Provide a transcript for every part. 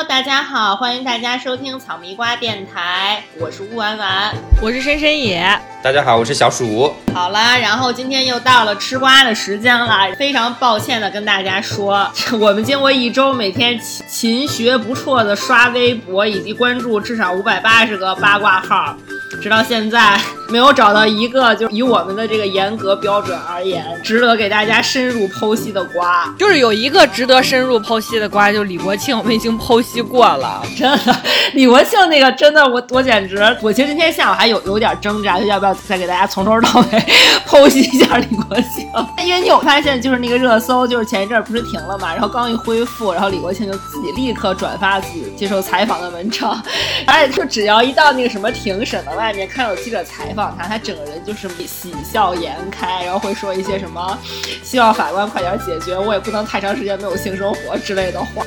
Hello，大家好，欢迎大家收听草迷瓜电台，我是乌丸丸，我是深深野。大家好，我是小鼠。好了，然后今天又到了吃瓜的时间了，非常抱歉的跟大家说，我们经过一周每天勤勤学不辍的刷微博以及关注至少五百八十个八卦号。直到现在没有找到一个就以我们的这个严格标准而言值得给大家深入剖析的瓜，就是有一个值得深入剖析的瓜，就是李国庆，我们已经剖析过了。真的，李国庆那个真的，我我简直，我其实今天下午还有有点挣扎，就要不要再给大家从头到尾 剖析一下李国庆？因为你有发现，就是那个热搜，就是前一阵不是停了嘛，然后刚一恢复，然后李国庆就自己立刻转发自己接受采访的文章，而 且就只要一到那个什么庭审的外。面看到有记者采访他，他整个人就是喜笑颜开，然后会说一些什么希望法官快点解决，我也不能太长时间没有性生活之类的话。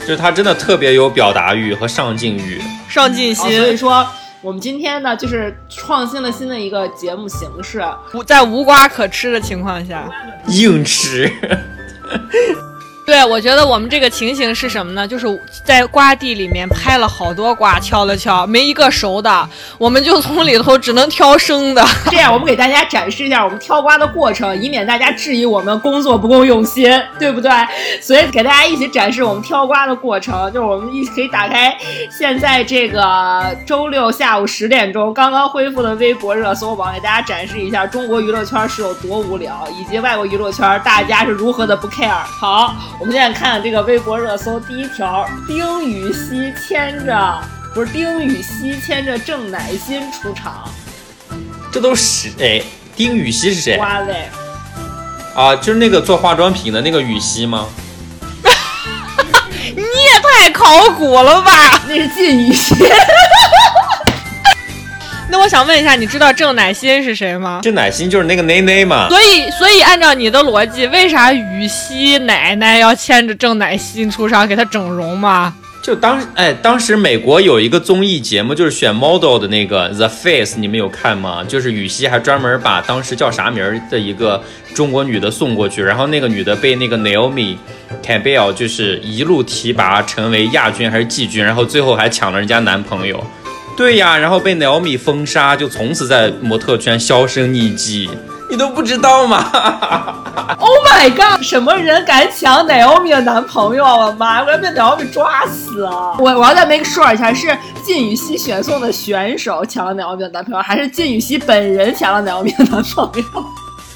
就是他真的特别有表达欲和上进欲，上进心。所以说，我们今天呢，就是创新了新的一个节目形式，在无瓜可吃的情况下，硬吃。对，我觉得我们这个情形是什么呢？就是在瓜地里面拍了好多瓜，敲了敲，没一个熟的，我们就从里头只能挑生的。这样，我们给大家展示一下我们挑瓜的过程，以免大家质疑我们工作不够用心，对不对？所以给大家一起展示我们挑瓜的过程，就是我们一起可以打开现在这个周六下午十点钟刚刚恢复的微博热搜榜，给大家展示一下中国娱乐圈是有多无聊，以及外国娱乐圈大家是如何的不 care。好。我们现在看这个微博热搜第一条，丁禹兮牵着不是丁禹兮牵着郑乃馨出场，这都是哎，丁禹兮是谁？瓜嘞？啊，就是那个做化妆品的那个禹兮吗？你也太考古了吧？那是靳禹兮。那我想问一下，你知道郑乃馨是谁吗？郑乃馨就是那个奶奶嘛。所以，所以按照你的逻辑，为啥羽西奶奶要牵着郑乃馨出场给她整容吗？就当哎，当时美国有一个综艺节目，就是选 model 的那个 The Face，你们有看吗？就是羽西还专门把当时叫啥名儿的一个中国女的送过去，然后那个女的被那个 Naomi Campbell 就是一路提拔成为亚军还是季军，然后最后还抢了人家男朋友。对呀，然后被 Naomi 封杀，就从此在模特圈销声匿迹，你都不知道吗？Oh my god！什么人敢抢 Naomi 的男朋友？我妈，我要被 Naomi 抓死啊！我我要再 make sure 一下，是靳禹兮选送的选手抢了 Naomi 的男朋友，还是靳禹兮本人抢了 Naomi 的男朋友？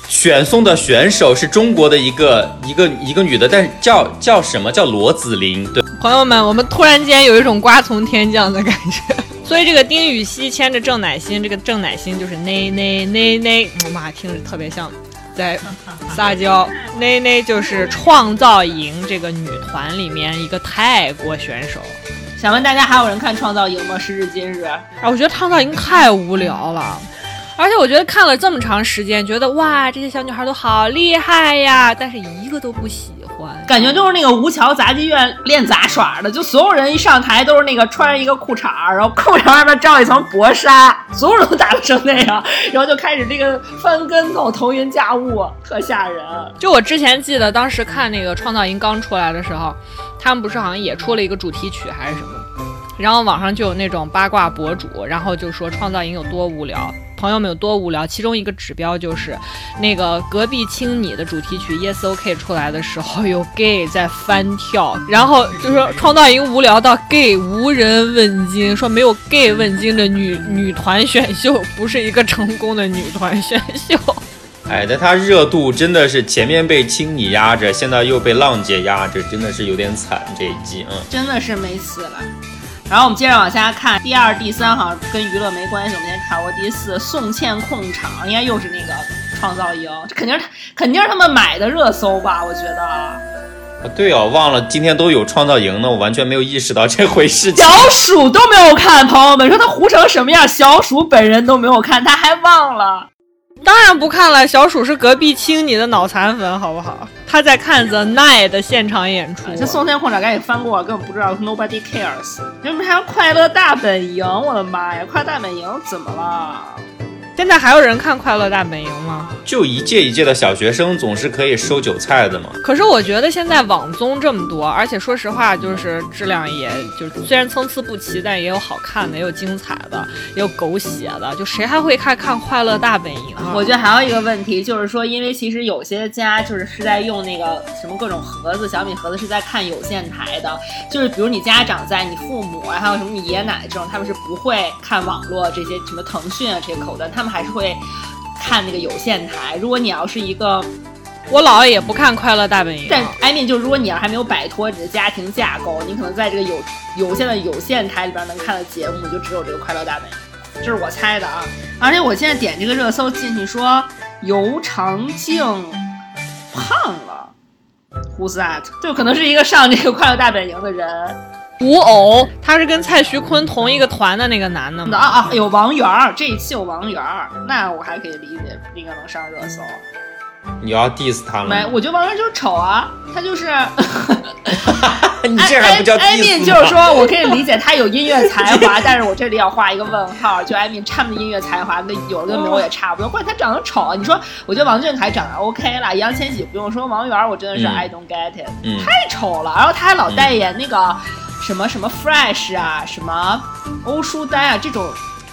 选送的选手是中国的一个一个一个女的，但是叫叫什么叫罗子琳？对，朋友们，我们突然间有一种瓜从天降的感觉。所以这个丁禹兮牵着郑乃馨，这个郑乃馨就是奈奈奈奈，我妈听着特别像在撒娇。奈奈就是创造营这个女团里面一个泰国选手。想问大家还有人看创造营吗？时至今日，啊，我觉得创造营太无聊了。而且我觉得看了这么长时间，觉得哇，这些小女孩都好厉害呀，但是一个都不喜欢，感觉就是那个吴桥杂技院练杂耍的，就所有人一上台都是那个穿着一个裤衩，然后裤衩外面罩一层薄纱，所有人都打扮成那样，然后就开始这个翻跟头、腾云驾雾，特吓人。就我之前记得，当时看那个创造营刚出来的时候，他们不是好像也出了一个主题曲还是什么，然后网上就有那种八卦博主，然后就说创造营有多无聊。朋友们有多无聊？其中一个指标就是，那个隔壁亲你的主题曲 Yes OK 出来的时候，有 gay 在翻跳，然后就说创造营无聊到 gay 无人问津，说没有 gay 问津的女女团选秀不是一个成功的女团选秀。哎，但它热度真的是前面被青你压着，现在又被浪姐压着，真的是有点惨这一季，嗯，真的是没死了。然后我们接着往下看，第二、第三好像跟娱乐没关系。我们先看过第四，宋茜控场，应该又是那个创造营，这肯定是肯定是他们买的热搜吧？我觉得。啊，对哦，忘了今天都有创造营呢，我完全没有意识到这回事。小鼠都没有看，朋友们说他糊成什么样，小鼠本人都没有看，他还忘了。当然不看了，小鼠是隔壁亲你的脑残粉，好不好？他在看 The Night 的现场演出。这宋天控场赶紧翻过，根本不知道 Nobody cares。你们还有快乐大本营？我的妈呀，快乐大本营怎么了？现在还有人看《快乐大本营》吗？就一届一届的小学生总是可以收韭菜的嘛。可是我觉得现在网综这么多，而且说实话，就是质量也就是虽然参差不齐，但也有好看的，也有精彩的，也有狗血的。就谁还会看看《快乐大本营》啊？我觉得还有一个问题就是说，因为其实有些家就是是在用那个什么各种盒子，小米盒子是在看有线台的，就是比如你家长在，你父母啊，还有什么你爷爷奶奶这种，他们是不会看网络这些什么腾讯啊这些口端，他们还是会看那个有线台。如果你要是一个，我姥爷也不看《快乐大本营》，但 I mean 就是如果你要还没有摆脱你的家庭架构，你可能在这个有有线的有线台里边能看的节目就只有这个《快乐大本营》，这是我猜的啊。而且我现在点这个热搜进去说尤长靖胖了，Who's that？就可能是一个上这个《快乐大本营》的人。吴偶，他是跟蔡徐坤同一个团的那个男的吗？啊啊，有王源儿，这一期有王源儿，那我还可以理解，应该能上热搜。你要 diss 他吗没，我觉得王源就是丑啊，他就是。你这还不叫艾 diss 米吗就是说，我可以理解他有音乐才华，但是我这里要画一个问号。就艾米他们的音乐才华跟有的跟没有也差不多，关键他长得丑啊。你说，我觉得王俊凯长得 OK 了，易烊千玺不用说，王源我真的是嗯 I don't get it，、嗯太丑了。然后他还老代言那个什么什么 Fresh 啊，什么欧舒丹啊这种。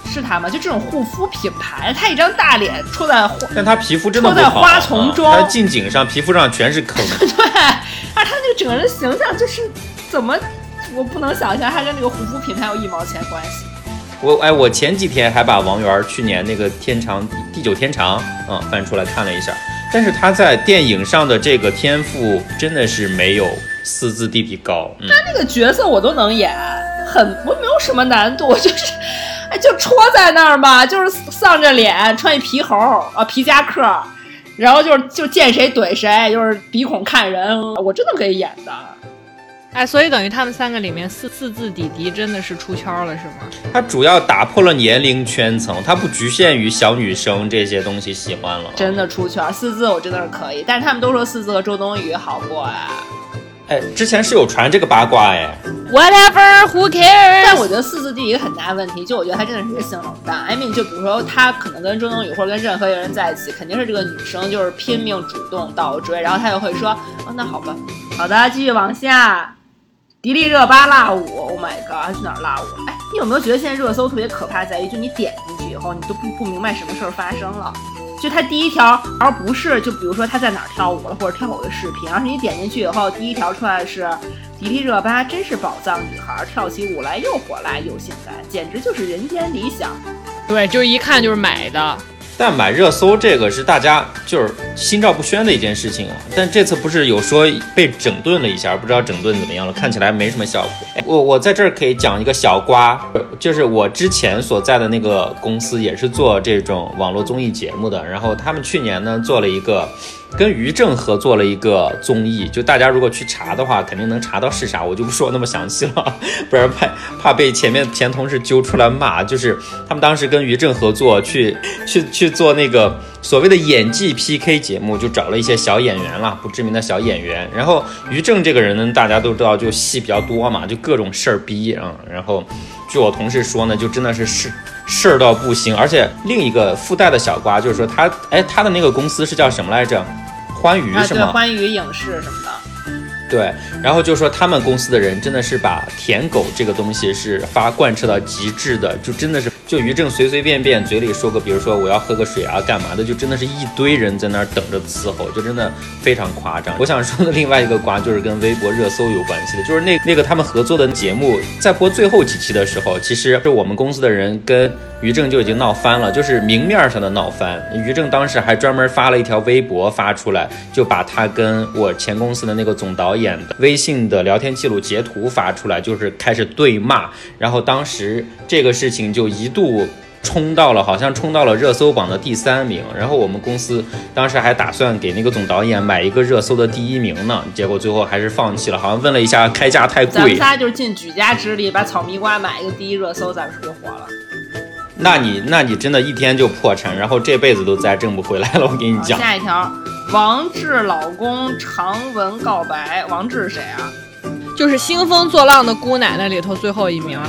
是他吗？就这种护肤品牌，他一张大脸戳在花，但他皮肤真的戳在花丛中他近景上皮肤上全是坑。对，而他那个整个人形象就是怎么，我不能想象他跟那个护肤品牌有一毛钱关系。我哎，我前几天还把王源去年那个《天长地久天长》嗯翻出来看了一下，但是他在电影上的这个天赋真的是没有四字弟弟高。嗯，那个角色我都能演，很我没有什么难度，就是，哎，就戳在那儿吧，就是丧着脸，穿一皮猴啊皮夹克，然后就是就见谁怼谁，就是鼻孔看人，我真的可以演的。哎，所以等于他们三个里面四四字弟弟真的是出圈了，是吗？他主要打破了年龄圈层，他不局限于小女生这些东西喜欢了。真的出圈，四字我真的是可以，但是他们都说四字和周冬雨好过呀。哎，之前是有传这个八卦哎，Whatever, who cares？但我觉得四字弟一个很大问题，就我觉得他真的是一个性冷淡。I mean，就比如说他可能跟周冬雨或者跟任何一个人在一起，肯定是这个女生就是拼命主动倒追，然后他就会说，哦，那好吧，好的，继续往下。迪丽热巴辣舞，Oh my god，他去哪儿辣舞？哎，你有没有觉得现在热搜特别可怕，在于就你点进去以后，你都不不明白什么事儿发生了。就他第一条，而不是就比如说他在哪儿跳舞了，或者跳舞的视频，而是你点进去以后，第一条出来是迪丽热巴真是宝藏女孩，跳起舞来又火辣又性感，简直就是人间理想。对，就是一看就是买的。但买热搜这个是大家就是心照不宣的一件事情啊。但这次不是有说被整顿了一下，不知道整顿怎么样了，看起来没什么效果。我我在这儿可以讲一个小瓜，就是我之前所在的那个公司也是做这种网络综艺节目的，然后他们去年呢做了一个。跟于正合作了一个综艺，就大家如果去查的话，肯定能查到是啥，我就不说那么详细了，不然怕怕被前面前同事揪出来骂。就是他们当时跟于正合作去去去做那个所谓的演技 PK 节目，就找了一些小演员啦，不知名的小演员。然后于正这个人呢，大家都知道，就戏比较多嘛，就各种事儿逼啊、嗯。然后据我同事说呢，就真的是事事儿到不行。而且另一个附带的小瓜就是说他，哎，他的那个公司是叫什么来着？欢愉啊，对，是吗？欢愉影视什么的。对，然后就说他们公司的人真的是把舔狗这个东西是发贯彻到极致的，就真的是就于正随随便便嘴里说个，比如说我要喝个水啊，干嘛的，就真的是一堆人在那儿等着伺候，就真的非常夸张。我想说的另外一个瓜就是跟微博热搜有关系的，就是那那个他们合作的节目在播最后几期的时候，其实是我们公司的人跟于正就已经闹翻了，就是明面上的闹翻。于正当时还专门发了一条微博发出来，就把他跟我前公司的那个总导演的微信的聊天记录截图发出来，就是开始对骂。然后当时这个事情就一度。冲到了，好像冲到了热搜榜的第三名。然后我们公司当时还打算给那个总导演买一个热搜的第一名呢，结果最后还是放弃了。好像问了一下，开价太贵。咱们仨就是尽举家之力把草莓瓜买一个第一热搜，咱们是不是就火了？那你那你真的一天就破产，然后这辈子都再挣不回来了。我跟你讲。下一条，王志老公长文告白，王志是谁啊？就是兴风作浪的姑奶奶里头最后一名。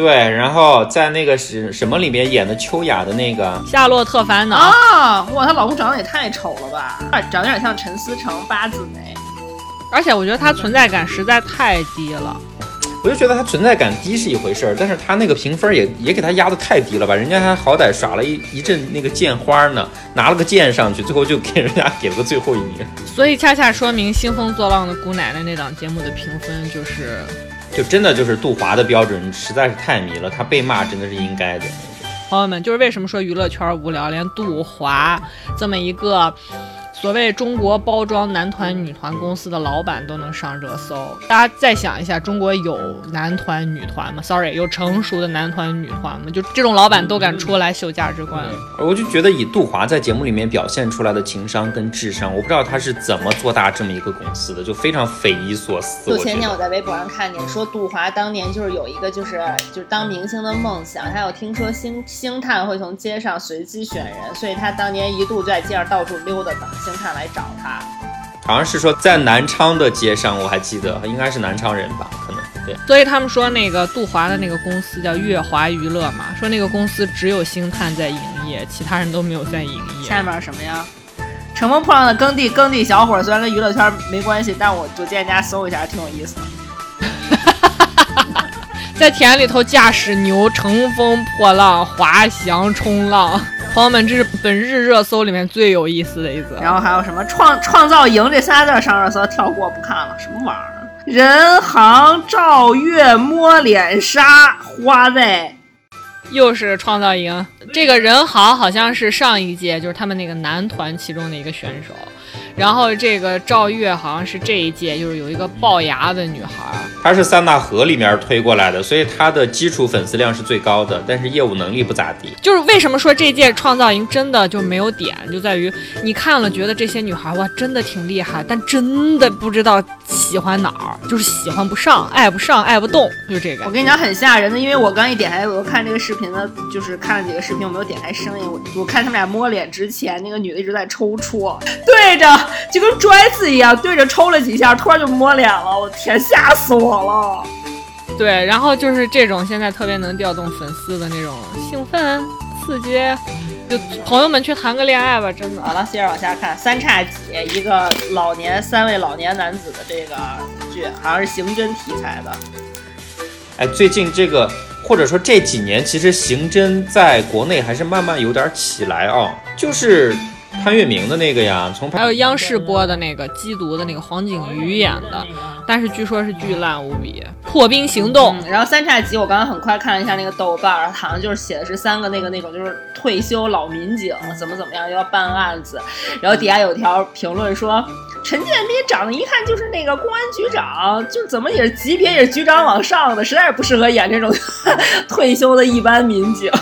对，然后在那个是什么里面演的秋雅的那个，夏洛特烦恼。啊！哇，她老公长得也太丑了吧，长得有点像陈思诚八字眉。而且我觉得他存在感实在太低了。我就觉得他存在感低是一回事儿，但是他那个评分也也给他压得太低了吧？人家还好歹耍了一一阵那个剑花呢，拿了个剑上去，最后就给人家给了个最后一名。所以恰恰说明《兴风作浪的姑奶奶》那档节目的评分就是，就真的就是杜华的标准实在是太迷了，他被骂真的是应该的。朋友们，就是为什么说娱乐圈无聊，连杜华这么一个。所谓中国包装男团、女团公司的老板都能上热搜，大家再想一下，中国有男团、女团吗？Sorry，有成熟的男团、女团吗？就这种老板都敢出来秀价值观，我就觉得以杜华在节目里面表现出来的情商跟智商，我不知道他是怎么做大这么一个公司的，就非常匪夷所思。就前天我在微博上看见说，杜华当年就是有一个就是就是当明星的梦想，还有听说星星探会从街上随机选人，所以他当年一度就在街上到处溜达，等星探来找他。好像是说在南昌的街上，我还记得应该是南昌人吧，可能对。所以他们说那个杜华的那个公司叫月华娱乐嘛，说那个公司只有星探在营业，其他人都没有在营业。下面什么呀？乘风破浪的耕地耕地小伙，虽然跟娱乐圈没关系，但我就建议大家搜一下，挺有意思的。在田里头驾驶牛乘风破浪、滑翔、冲浪，朋友们，这是本日热搜里面最有意思的一则。然后还有什么创创造营这仨字儿上热搜，跳过不看了，什么玩意儿？人行赵月摸脸杀花呗。又是创造营，这个人行好像是上一届就是他们那个男团其中的一个选手，然后这个赵月好像是这一届就是有一个龅牙的女孩儿，他是三大河里面推过来的，所以她的基础粉丝量是最高的，但是业务能力不咋地。就是为什么说这届创造营真的就没有点，就在于你看了觉得这些女孩哇真的挺厉害，但真的不知道喜欢哪儿，就是喜欢不上，爱不上，爱不动，就这个我。跟你讲很吓人的，因为我刚一点开，我看这个视频呢，就是看了几个视频，我没有点开声音。我我看他们俩摸脸之前，那个女的一直在抽搐，对着就跟拽子一样，对着抽了几下，突然就摸脸了。我天，吓死我了！对，然后就是这种现在特别能调动粉丝的那种兴奋、刺激，就朋友们去谈个恋爱吧，真的。好了，接着往下看，三叉戟，一个老年三位老年男子的这个剧，好像是刑侦题材的。哎，最近这个或者说这几年，其实刑侦在国内还是慢慢有点起来啊、就是潘粤明的那个呀，从还有央视播的那个缉毒的那个黄景瑜演的，但是据说是巨烂无比，《破冰行动》嗯，然后三叉戟我刚刚很快看了一下那个豆瓣儿，好像就是写的是三个那个那种就是退休老民警怎么怎么样要办案子，然后底下有条评论说。陈建斌长得一看就是那个公安局长，就是怎么也是级别也是局长往上的，实在是不适合演这种 退休的一般民警。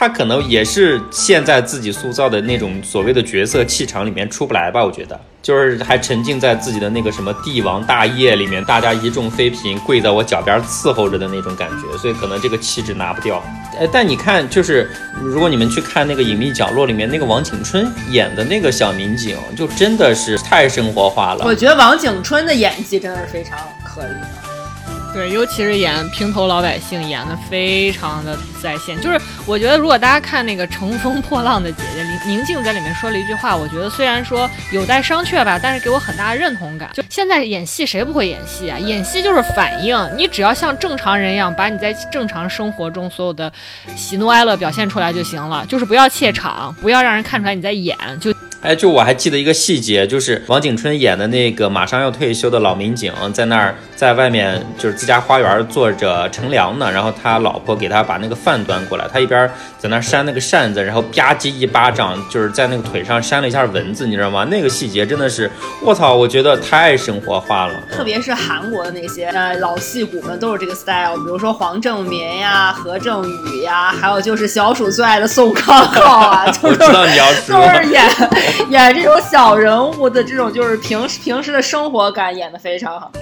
他可能也是现在自己塑造的那种所谓的角色气场里面出不来吧，我觉得就是还沉浸在自己的那个什么帝王大业里面，大家一众妃嫔跪在我脚边伺候着的那种感觉，所以可能这个气质拿不掉。呃，但你看，就是如果你们去看那个隐秘角落里面那个王景春演的那个小民警，就真的是太生活化了我。觉得王景春的演技真的是非常可以的。对，尤其是演平头老百姓，演的非常的在线。就是我觉得，如果大家看那个《乘风破浪的姐姐》，宁宁静在里面说了一句话，我觉得虽然说有待商榷吧，但是给我很大的认同感。就现在演戏谁不会演戏啊？演戏就是反应，你只要像正常人一样，把你在正常生活中所有的喜怒哀乐表现出来就行了，就是不要怯场，不要让人看出来你在演，就哎，就我还记得一个细节，就是王景春演的那个马上要退休的老民警，在那儿在外面就是自家花园坐着乘凉呢，然后他老婆给他把那个饭端过来，他一边在那扇那个扇子，然后吧唧一巴掌，就是在那个腿上扇了一下蚊子，你知道吗？那个细节真的是，我操，我觉得太生活化了。特别是韩国的那些呃老戏骨们都是这个 style，比如说黄正民呀、何正宇呀，还有就是小鼠最爱的宋康昊啊，就我是知道你要说都是演演这种小人物的这种就是平时平时的生活感演得非常好，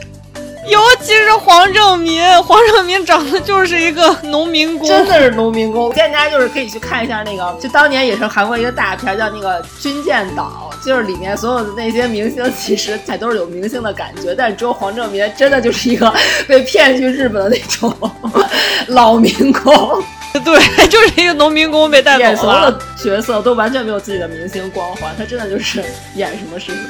尤其是黄正民，黄正民长得就是一个农民工，真的是农民工。建议大家就是可以去看一下那个，就当年也是韩国一个大片叫那个《军舰岛》，就是里面所有的那些明星，其实才都是有明星的感觉，但只有黄正民真的就是一个被骗去日本的那种 老民工。对，就是一个农民工被带演所有。的角色都完全没有自己的明星光环，他真的就是演什么是什么。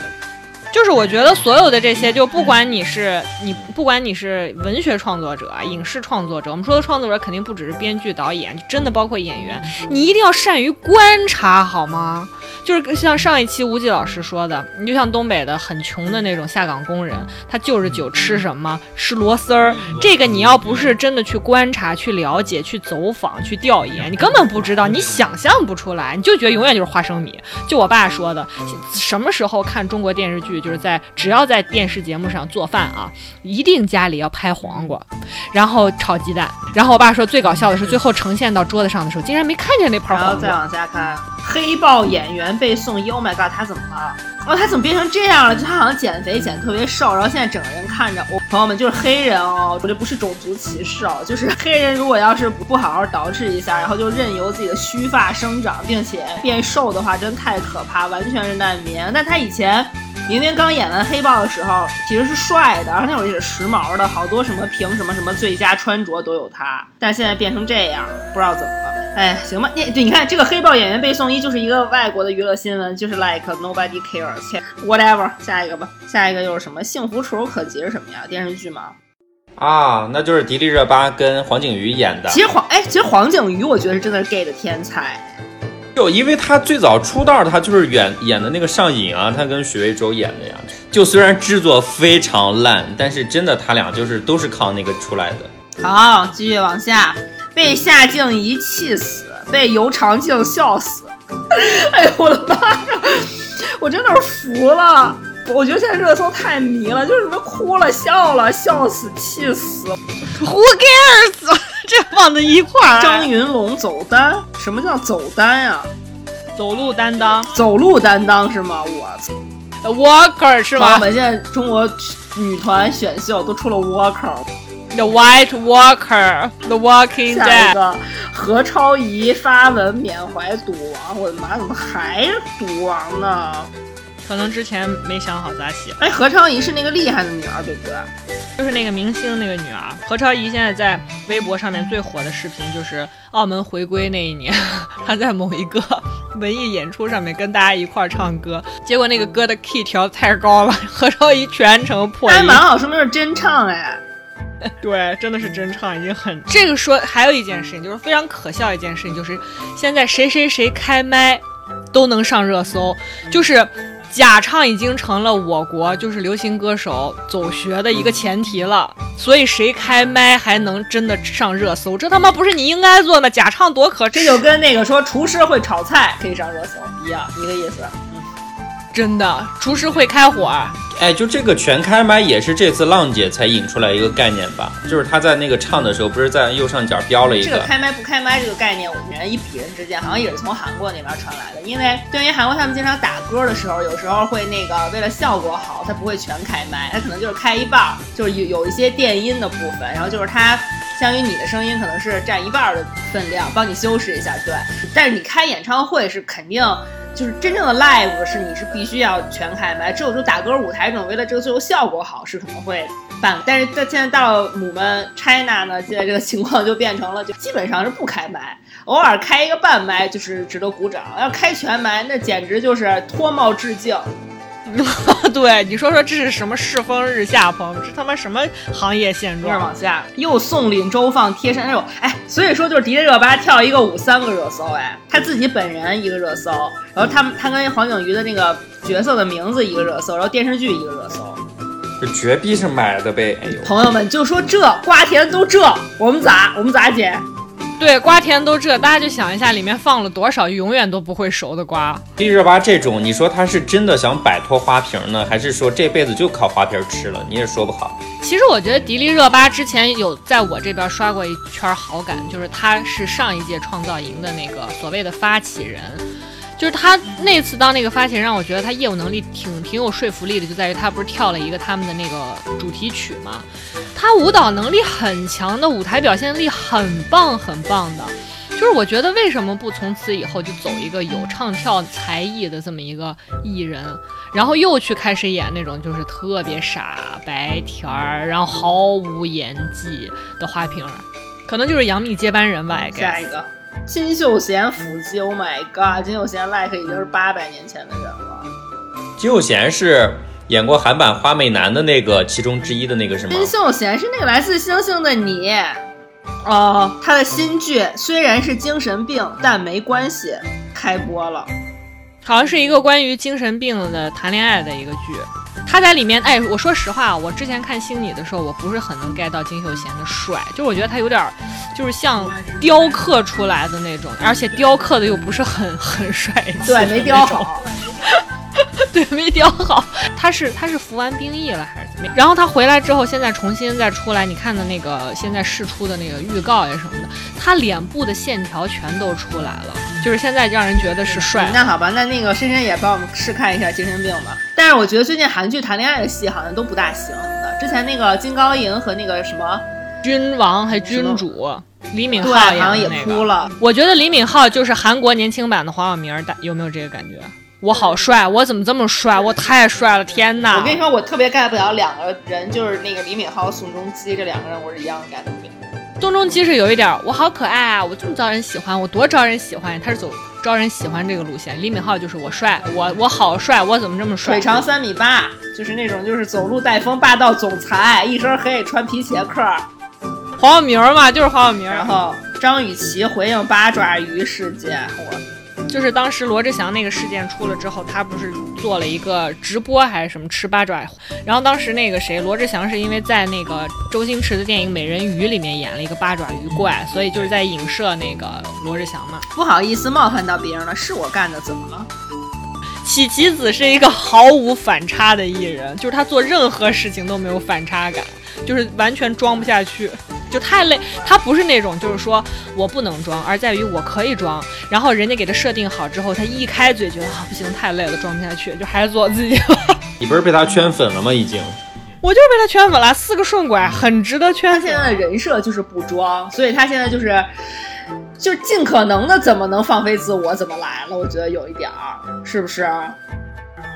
就是我觉得所有的这些，就不管你是你，不管你是文学创作者、影视创作者，我们说的创作者肯定不只是编剧、导演，真的包括演员，你一定要善于观察，好吗？就是像上一期吴忌老师说的，你就像东北的很穷的那种下岗工人，他就是酒吃什么？吃螺丝儿。这个你要不是真的去观察、去了解、去走访、去调研，你根本不知道，你想象不出来，你就觉得永远就是花生米。就我爸说的，什么时候看中国电视剧，就是在只要在电视节目上做饭啊，一定家里要拍黄瓜，然后炒鸡蛋。然后我爸说最搞笑的是，最后呈现到桌子上的时候，竟然没看见那盘然后再黄瓜。往下看，黑豹演员被送医，Oh my god，他怎么了？哦，他怎么变成这样了？就他好像减肥减得特别瘦，然后现在整个人看着，我、朋友们就是黑人哦，我这不是种族歧视哦，就是黑人如果要是不好好捯饬一下，然后就任由自己的须发生长，并且变瘦的话，真太可怕，完全是难民。但他以前。明明刚演完黑豹的时候，其实是帅的，然后那会儿也是时髦的，好多什么评什么什么最佳穿着都有他，但现在变成这样，不知道怎么了。哎，行吧，你对，你看这个黑豹演员被送医，就是一个外国的娱乐新闻，就是 like nobody cares，whatever。下一个吧，下一个又是什么？幸福触手可及是什么呀？电视剧吗？啊，那就是迪丽热巴跟黄景瑜演的。其实黄哎，其实黄景瑜我觉得是真的是 gay 的天才。就因为他最早出道，他就是演演的那个上瘾啊，他跟许魏洲演的呀。就虽然制作非常烂，但是真的他俩就是都是靠那个出来的。好，继续往下，被夏静怡气死，被尤长靖笑死。哎呦我的妈呀！我真的是服了。我觉得现在热搜太迷了，就是什么哭了、笑了、笑死、气死。Who cares？这放在一块儿。张云龙走单？什么叫走单呀、走路担当走路担当是吗？我操！，Walker 是吗我们，现在中国女团选秀都出了 Walker，？The White Walker，The Walking 下一 Dead。个何超仪发文缅怀赌王，我的妈，怎么还是赌王呢？可能之前没想好咋写，哎，何超仪是那个厉害的女儿，对不对？就是那个明星那个女儿何超仪，现在在微博上面最火的视频就是澳门回归那一年，她在某一个 文艺演出上面跟大家一块儿唱歌，结果那个歌的 key 调太高了，何超仪全程破音。还蛮好，说明是真唱哎。对，真的是真唱，已经很。这个说还有一件事情，就是非常可笑一件事情，就是现在谁谁谁开麦都能上热搜，就是假唱已经成了我国就是流行歌手走学的一个前提了。所以谁开麦还能真的上热搜，这他妈不是你应该做的？假唱多可耻！这就跟那个说厨师会炒菜可以上热搜一样，一个意思。真的，厨师会开火，哎，就这个全开麦也是这次浪姐才引出来一个概念吧，就是她在那个唱的时候，不是在右上角标了一个这个开麦不开麦这个概念，我们人与彼人之间好像也是从韩国那边传来的。因为对于韩国他们经常打歌的时候，有时候会那个为了效果好，他不会全开麦，他可能就是开一半儿，就是有有一些电音的部分，然后就是他相当于你的声音可能是占一半儿的分量，帮你修饰一下，对。但是你开演唱会是肯定。就是真正的 live 是你是必须要全开麦，只有就打歌舞台这种，为了这个最后效果好是可能会办，但是到现在到了我们 China 呢，现在这个情况就变成了就基本上是不开麦，偶尔开一个半麦就是值得鼓掌，要开全麦那简直就是脱帽致敬。对，你说说这是什么世风日下，朋友们，这他妈什么行业现接着状？往下，又送领周放贴身，哎呦，哎，所以说就是迪丽热巴跳一个舞三个热搜，哎，她自己本人一个热搜，然后他们她跟黄景瑜的那个角色的名字一个热搜，然后电视剧一个热搜。这绝逼是买的呗！哎呦，朋友们就说这瓜田都这，我们咋我们咋解？对，瓜田都这，大家就想一下，里面放了多少永远都不会熟的瓜。迪丽热巴这种，你说他是真的想摆脱花瓶呢，还是说这辈子就靠花瓶吃了？你也说不好。其实我觉得迪丽热巴之前有在我这边刷过一圈好感，就是她是上一届创造营的那个所谓的发起人。就是她那次当那个发起人，让我觉得她业务能力挺挺有说服力的，就在于她不是跳了一个他们的那个主题曲嘛，她舞蹈能力很强的，舞台表现力很棒很棒的。就是我觉得为什么不从此以后就走一个有唱跳才艺的这么一个艺人，然后又去开始演那种就是特别傻白甜儿，然后毫无演技的花瓶儿，可能就是杨幂接班人吧。下一个，金秀贤腹肌，Oh my god，金秀贤 like 已经是八百年前的人了。金秀贤是演过韩版花美男的那个其中之一的那个是吗？金秀贤是那个来自星星的你。哦，他的新剧虽然是精神病，但没关系，开播了。好像是一个关于精神病的谈恋爱的一个剧。他在里面，哎，我说实话，我之前看《星你》的时候，我不是很能 get 到金秀贤的帅，就是我觉得他有点，就是像雕刻出来的那种，而且雕刻的又不是很很帅对，没雕好。对，没雕好。他是他是服完兵役了还是怎么样？然后他回来之后，现在重新再出来，你看的那个现在试出的那个预告呀什么的，他脸部的线条全都出来了，就是现在让人觉得是帅。那好吧，那那个深深也帮我们试看一下精神病吧。但是我觉得最近韩剧谈恋爱的戏好像都不大行的。之前那个金高银和那个什么君王还君主李敏镐好像也哭了。我觉得李敏镐就是韩国年轻版的黄晓明，大有没有这个感觉？我好帅，我怎么这么帅？我太帅了，天哪！我跟你说，我特别 get 不了两个人，就是那个李敏镐和宋仲基这两个人，我是一样 get 不了。宋仲基是有一点，我好可爱啊，我这么招人喜欢，我多招人喜欢。他是走招人喜欢这个路线。李敏镐就是我帅，我我好帅，我怎么这么帅？腿长三米八，就是那种就是走路带风霸道总裁，一身黑穿皮鞋克。黄晓明嘛，就是黄晓明。然后张雨绮回应八爪鱼事件，我。就是当时罗志祥那个事件出了之后，他不是做了一个直播还是什么吃八爪？然后当时那个谁，罗志祥是因为在那个周星驰的电影《美人鱼》里面演了一个八爪鱼怪，所以就是在影射那个罗志祥嘛。不好意思冒犯到别人了，是我干的，怎么了？喜棋子是一个毫无反差的艺人，就是他做任何事情都没有反差感，就是完全装不下去。就太累，他不是那种就是说我不能装，而在于我可以装。然后人家给他设定好之后，他一开嘴觉得啊不行，太累了，装不下去，就还是做自己吧。你不是被他圈粉了吗？已经，我就是被他圈粉了，四个顺拐，很值得圈。他现在的人设就是不装，所以他现在就是，就尽可能的怎么能放飞自我怎么来了。我觉得有一点儿，是不是？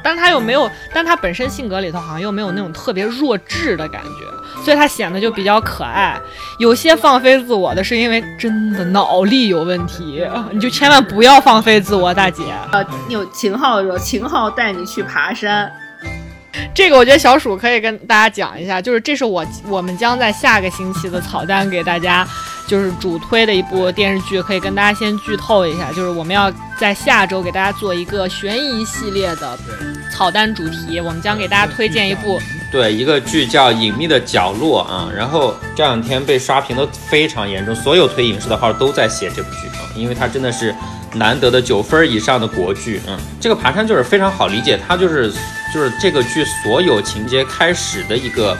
但他又没有，但他本身性格里头好像又没有那种特别弱智的感觉。所以它显得就比较可爱，有些放飞自我的是因为真的脑力有问题，你就千万不要放飞自我，大姐。呃，有秦昊说秦昊带你去爬山，这个我觉得小鼠可以跟大家讲一下，就是这是我我们将在下个星期的草单给大家，就是主推的一部电视剧，可以跟大家先剧透一下，就是我们要在下周给大家做一个悬疑系列的草单主题，我们将给大家推荐一部。对，一个剧叫《隐秘的角落》啊，然后这两天被刷屏的非常严重，所有推影视的号都在写这部剧啊，因为它真的是难得的九分以上的国剧。嗯，这个爬山就是非常好理解，它就是就是这个剧所有情节开始的一个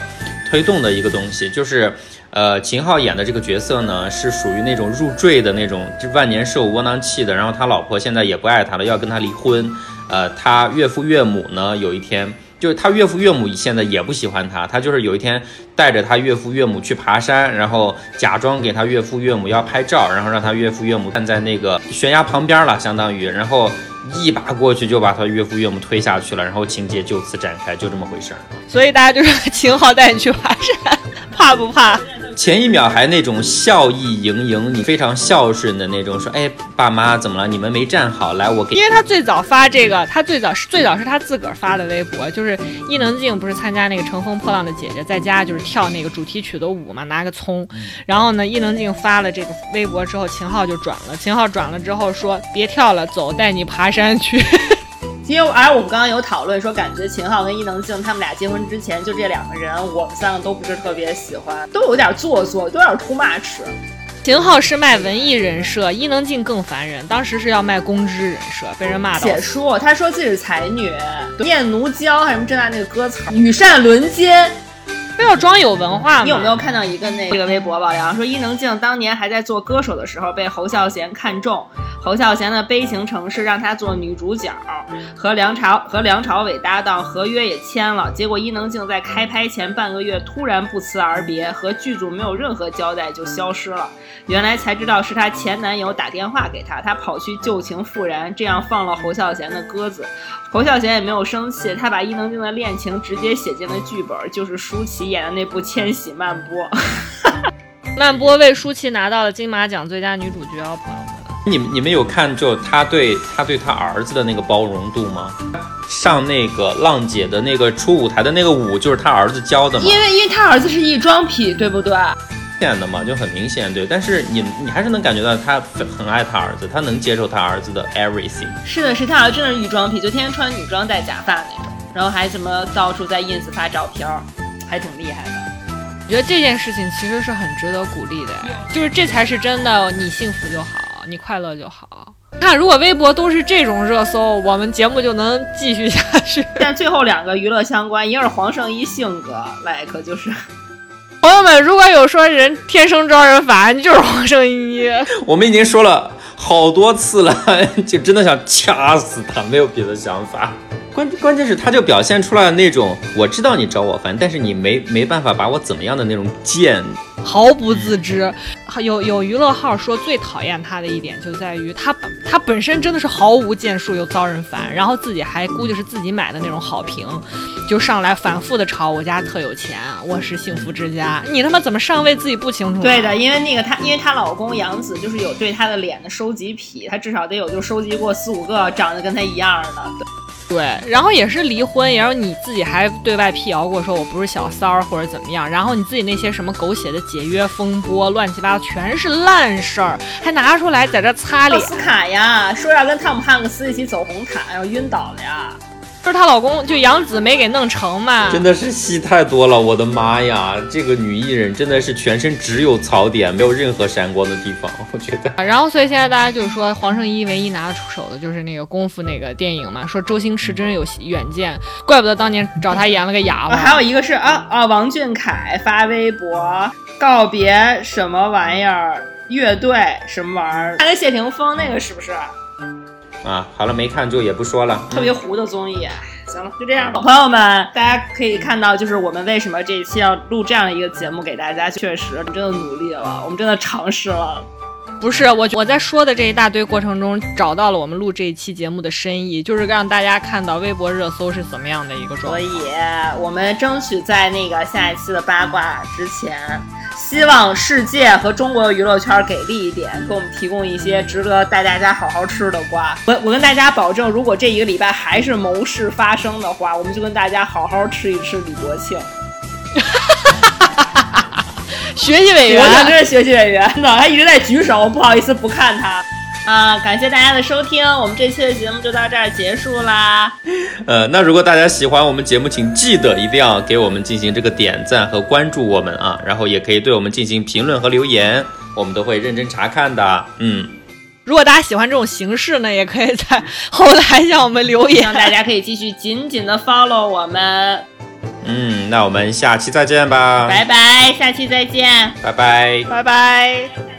推动的一个东西，就是呃秦昊演的这个角色呢是属于那种入赘的那种，就万年受窝囊气的，然后他老婆现在也不爱他了，要跟他离婚，呃，他岳父岳母呢有一天。就是他岳父岳母现在也不喜欢他，他就是有一天带着他岳父岳母去爬山，然后假装给他岳父岳母要拍照，然后让他岳父岳母站在那个悬崖旁边了，相当于，然后一把过去就把他岳父岳母推下去了，然后情节就此展开，就这么回事儿。所以大家就说 秦昊带你去爬山，怕不怕？前一秒还那种笑意盈盈，你非常孝顺的那种，说，哎，爸妈怎么了？你们没站好，来我给。因为他最早发这个，他最早是最早是他自个儿发的微博，就是伊能静不是参加那个乘风破浪的姐姐，在家就是跳那个主题曲的舞嘛，拿个葱。然后呢，伊能静发了这个微博之后，秦昊就转了，秦昊转了之后说，别跳了，走，带你爬山去。因为而我们刚刚有讨论说，感觉秦昊跟伊能静他们俩结婚之前就这两个人，我们三个都不是特别喜欢，都有点做作，都有点 too much。秦昊是卖文艺人设，伊能静更烦人，当时是要卖公知人设，被人骂。解说，他说自己是才女，念奴娇还是什么？正大那个歌词，羽扇纶巾。非要装有文化？你有没有看到一个那个微博爆料说伊能静当年还在做歌手的时候被侯孝贤看中，侯孝贤的悲情城市让她做女主角，和梁朝和梁朝伟搭档，合约也签了。结果伊能静在开拍前半个月突然不辞而别，和剧组没有任何交代就消失了。原来才知道是她前男友打电话给她，她跑去旧情复燃，这样放了侯孝贤的鸽子。侯孝贤也没有生气，他把伊能静的恋情直接写进了剧本，就是舒淇演的那部《千禧慢播》。慢播为舒淇拿到了金马奖最佳女主角，朋友们。你们你们有看就他对他对他儿子的那个包容度吗？上那个浪姐的那个初舞台的那个舞，就是他儿子教的吗。因为因为他儿子是异装癖，对不对？显的嘛，就很明显，对。但是你你还是能感觉到他很很爱他儿子，他能接受他儿子的 everything。是的，是他儿子真的是异装癖，就天天穿女装戴假发那种，然后还什么到处在 ins 发照片，还挺厉害的。我觉得这件事情其实是很值得鼓励的，就是这才是真的，你幸福就好，你快乐就好。看，如果微博都是这种热搜，我们节目就能继续下去。但最后两个娱乐相关，一个是黄圣依性格，like 就是。朋友们，如果有说人天生招人烦，就是黄圣依。我们已经说了好多次了，就真的想掐死他，没有别的想法。关关键是他就表现出来那种我知道你找我烦，但是你没没办法把我怎么样的那种贱，毫不自知。有有娱乐号说最讨厌他的一点就在于他他本身真的是毫无建树又遭人烦，然后自己还估计是自己买的那种好评，就上来反复的吵我家特有钱，我是幸福之家。你他妈怎么上位自己不清楚？对的，因为那个他因为她老公杨子就是有对她的脸的收集癖，他至少得有就收集过四五个长得跟她一样的。对，对然后也是离婚，然后你自己还对外辟谣过，说我不是小三儿或者怎么样，然后你自己那些什么狗血的解约风波，乱七八糟全是烂事儿，还拿出来在这擦脸。奥斯卡呀，说要跟汤姆汉克斯一起走红毯，要晕倒了呀。就是她老公，就杨紫没给弄成嘛，真的是戏太多了，我的妈呀！这个女艺人真的是全身只有槽点，没有任何闪光的地方，我觉得。然后，所以现在大家就是说，黄圣依唯一拿得出手的就是那个功夫那个电影嘛，说周星驰真是有远见，怪不得当年找他演了个哑巴。还有一个是啊啊，王俊凯发微博告别什么玩意儿乐队什么玩意儿，他跟谢霆锋那个是不是？啊，好了，没看就也不说了。特别糊的综艺，行了，就这样吧。朋友们，大家可以看到，就是我们为什么这一期要录这样一个节目给大家，确实真的努力了，我们真的尝试了。不是我，我在说的这一大堆过程中，找到了我们录这一期节目的深意，就是让大家看到微博热搜是怎么样的一个状态。所以，我们争取在那个下一期的八卦之前。希望世界和中国的娱乐圈给力一点，给我们提供一些值得带大家好好吃的瓜。我我跟大家保证，如果这一个礼拜还是谋事发生的话，我们就跟大家好好吃一吃李国庆。学习委员，我真是学习委员，真的，他一直在举手，不好意思不看他。啊，感谢大家的收听，我们这期的节目就到这儿结束啦。呃，那如果大家喜欢我们节目，请记得一定要给我们进行这个点赞和关注我们啊，然后也可以对我们进行评论和留言，我们都会认真查看的。嗯，如果大家喜欢这种形式呢，也可以在后台向我们留言，大家可以继续紧紧的 follow 我们。嗯，那我们下期再见吧。拜拜，下期再见。拜拜，拜拜。